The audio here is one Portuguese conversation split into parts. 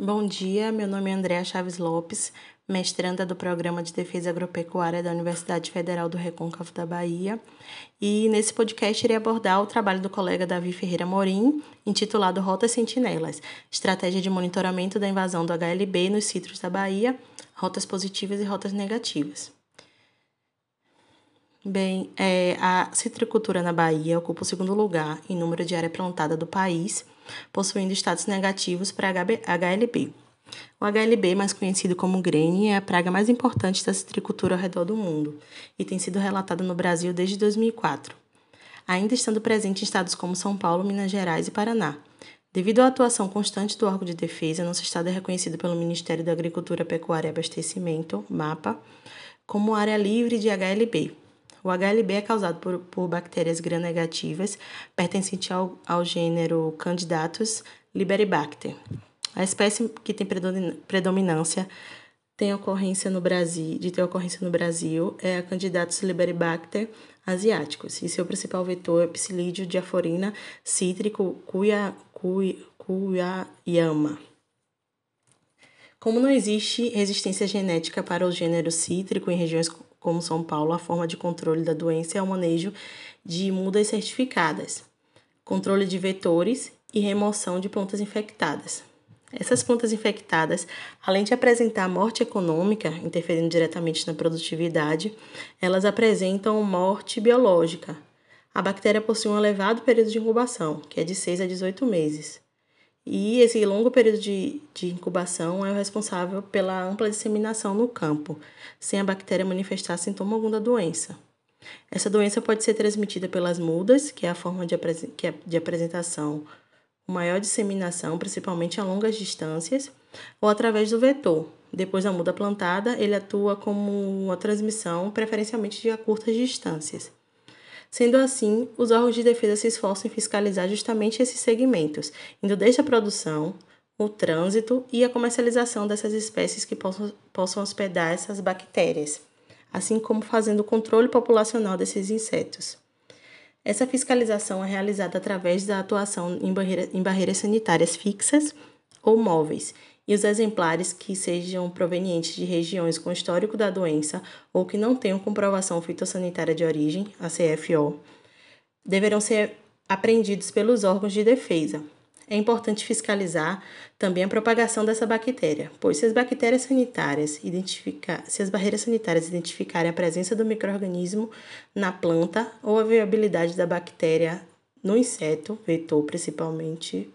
Bom dia, meu nome é Andréa Chaves Lopes, mestranda do Programa de Defesa Agropecuária da Universidade Federal do Recôncavo da Bahia. E nesse podcast irei abordar o trabalho do colega Davi Ferreira Morim, intitulado Rotas Sentinelas, Estratégia de Monitoramento da Invasão do HLB nos citros da Bahia, Rotas Positivas e Rotas Negativas. Bem, é, a citricultura na Bahia ocupa o segundo lugar em número de área plantada do país, possuindo status negativos para HLB. O HLB, mais conhecido como Grene, é a praga mais importante da citricultura ao redor do mundo e tem sido relatada no Brasil desde 2004, ainda estando presente em estados como São Paulo, Minas Gerais e Paraná. Devido à atuação constante do órgão de defesa, nosso estado é reconhecido pelo Ministério da Agricultura, Pecuária e Abastecimento, MAPA, como área livre de HLB. O HLB é causado por, por bactérias gram-negativas pertencentes ao, ao gênero Candidatus liberibacter. A espécie que tem predominância tem ocorrência no Brasil, de ter ocorrência no Brasil é a Candidatus liberibacter asiáticos, e seu principal vetor é o Psilídeo diaforina cítrico cuia, cuia, cuiayama. Como não existe resistência genética para o gênero cítrico em regiões como São Paulo, a forma de controle da doença é o manejo de mudas certificadas, controle de vetores e remoção de plantas infectadas. Essas plantas infectadas, além de apresentar morte econômica, interferindo diretamente na produtividade, elas apresentam morte biológica. A bactéria possui um elevado período de incubação, que é de 6 a 18 meses. E esse longo período de, de incubação é o responsável pela ampla disseminação no campo, sem a bactéria manifestar sintoma algum da doença. Essa doença pode ser transmitida pelas mudas, que é a forma de, que é de apresentação com maior disseminação, principalmente a longas distâncias, ou através do vetor. Depois da muda plantada, ele atua como uma transmissão, preferencialmente de curtas distâncias. Sendo assim, os órgãos de defesa se esforçam em fiscalizar justamente esses segmentos, indo desde a produção, o trânsito e a comercialização dessas espécies que possam, possam hospedar essas bactérias, assim como fazendo o controle populacional desses insetos. Essa fiscalização é realizada através da atuação em, barreira, em barreiras sanitárias fixas ou móveis, e os exemplares que sejam provenientes de regiões com histórico da doença ou que não tenham comprovação fitossanitária de origem, a CFO, deverão ser apreendidos pelos órgãos de defesa. É importante fiscalizar também a propagação dessa bactéria, pois se as bactérias sanitárias identificar, se as barreiras sanitárias identificarem a presença do microorganismo na planta ou a viabilidade da bactéria no inseto, vetor principalmente,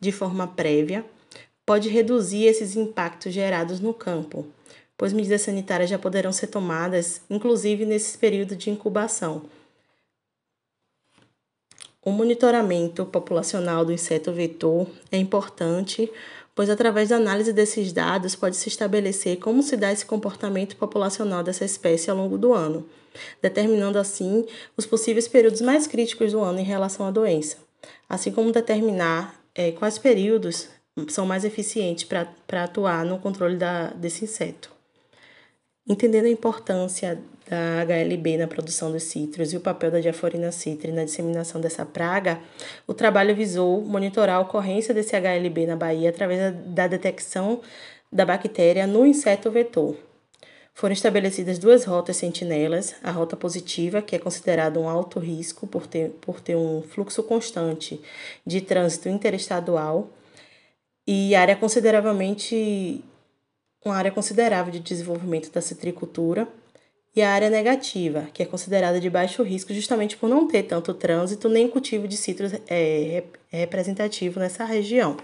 de forma prévia, pode reduzir esses impactos gerados no campo, pois medidas sanitárias já poderão ser tomadas, inclusive nesse período de incubação. O monitoramento populacional do inseto vetor é importante, pois através da análise desses dados pode-se estabelecer como se dá esse comportamento populacional dessa espécie ao longo do ano, determinando assim os possíveis períodos mais críticos do ano em relação à doença, assim como determinar é, quais períodos são mais eficientes para atuar no controle da, desse inseto. Entendendo a importância da HLB na produção dos citros e o papel da diaforina citri na disseminação dessa praga, o trabalho visou monitorar a ocorrência desse HLB na Bahia através da detecção da bactéria no inseto vetor. Foram estabelecidas duas rotas sentinelas, a rota positiva, que é considerada um alto risco por ter, por ter um fluxo constante de trânsito interestadual, e área consideravelmente uma área considerável de desenvolvimento da citricultura, e a área negativa, que é considerada de baixo risco justamente por não ter tanto trânsito nem cultivo de citros é, representativo nessa região.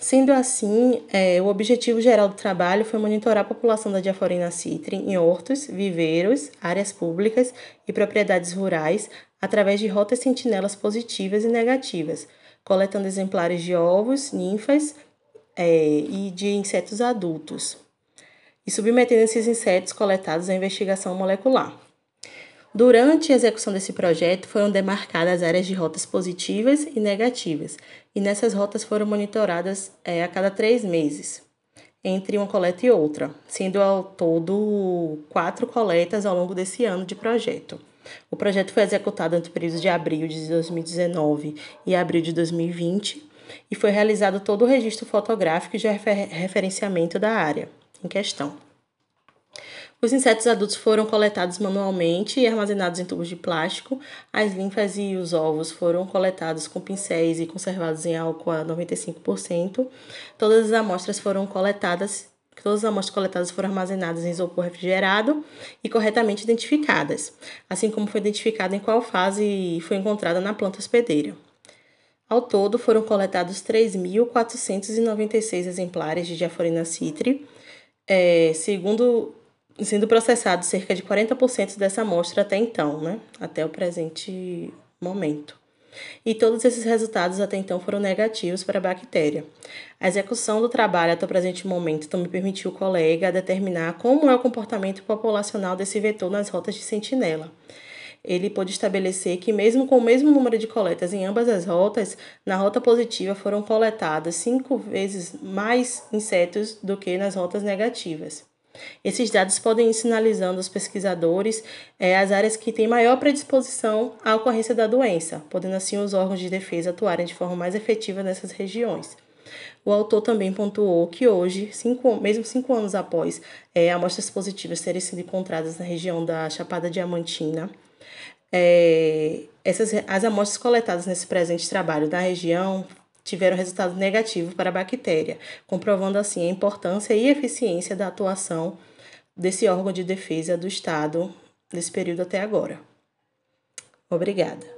Sendo assim, é, o objetivo geral do trabalho foi monitorar a população da diaforina citri em hortos, viveiros, áreas públicas e propriedades rurais através de rotas sentinelas positivas e negativas, coletando exemplares de ovos, ninfas é, e de insetos adultos, e submetendo esses insetos coletados à investigação molecular. Durante a execução desse projeto, foram demarcadas áreas de rotas positivas e negativas, e nessas rotas foram monitoradas é, a cada três meses, entre uma coleta e outra, sendo ao todo quatro coletas ao longo desse ano de projeto. O projeto foi executado entre o período de abril de 2019 e abril de 2020 e foi realizado todo o registro fotográfico de refer referenciamento da área em questão. Os insetos adultos foram coletados manualmente e armazenados em tubos de plástico. As linfas e os ovos foram coletados com pincéis e conservados em álcool a 95%. Todas as amostras foram coletadas Todas as amostras coletadas foram armazenadas em isopor refrigerado e corretamente identificadas, assim como foi identificado em qual fase foi encontrada na planta hospedeira. Ao todo, foram coletados 3.496 exemplares de diaforina citri, é, segundo sendo processado cerca de 40% dessa amostra até então, né? até o presente momento. E todos esses resultados até então foram negativos para a bactéria. A execução do trabalho até o presente momento também permitiu o colega determinar como é o comportamento populacional desse vetor nas rotas de sentinela. Ele pôde estabelecer que, mesmo com o mesmo número de coletas em ambas as rotas, na rota positiva foram coletadas cinco vezes mais insetos do que nas rotas negativas. Esses dados podem ir sinalizando aos pesquisadores é, as áreas que têm maior predisposição à ocorrência da doença, podendo assim os órgãos de defesa atuarem de forma mais efetiva nessas regiões. O autor também pontuou que hoje, cinco, mesmo cinco anos após é, amostras positivas terem sido encontradas na região da Chapada Diamantina, é, essas, as amostras coletadas nesse presente trabalho da região tiveram resultado negativo para a bactéria, comprovando assim a importância e eficiência da atuação desse órgão de defesa do Estado nesse período até agora. Obrigada.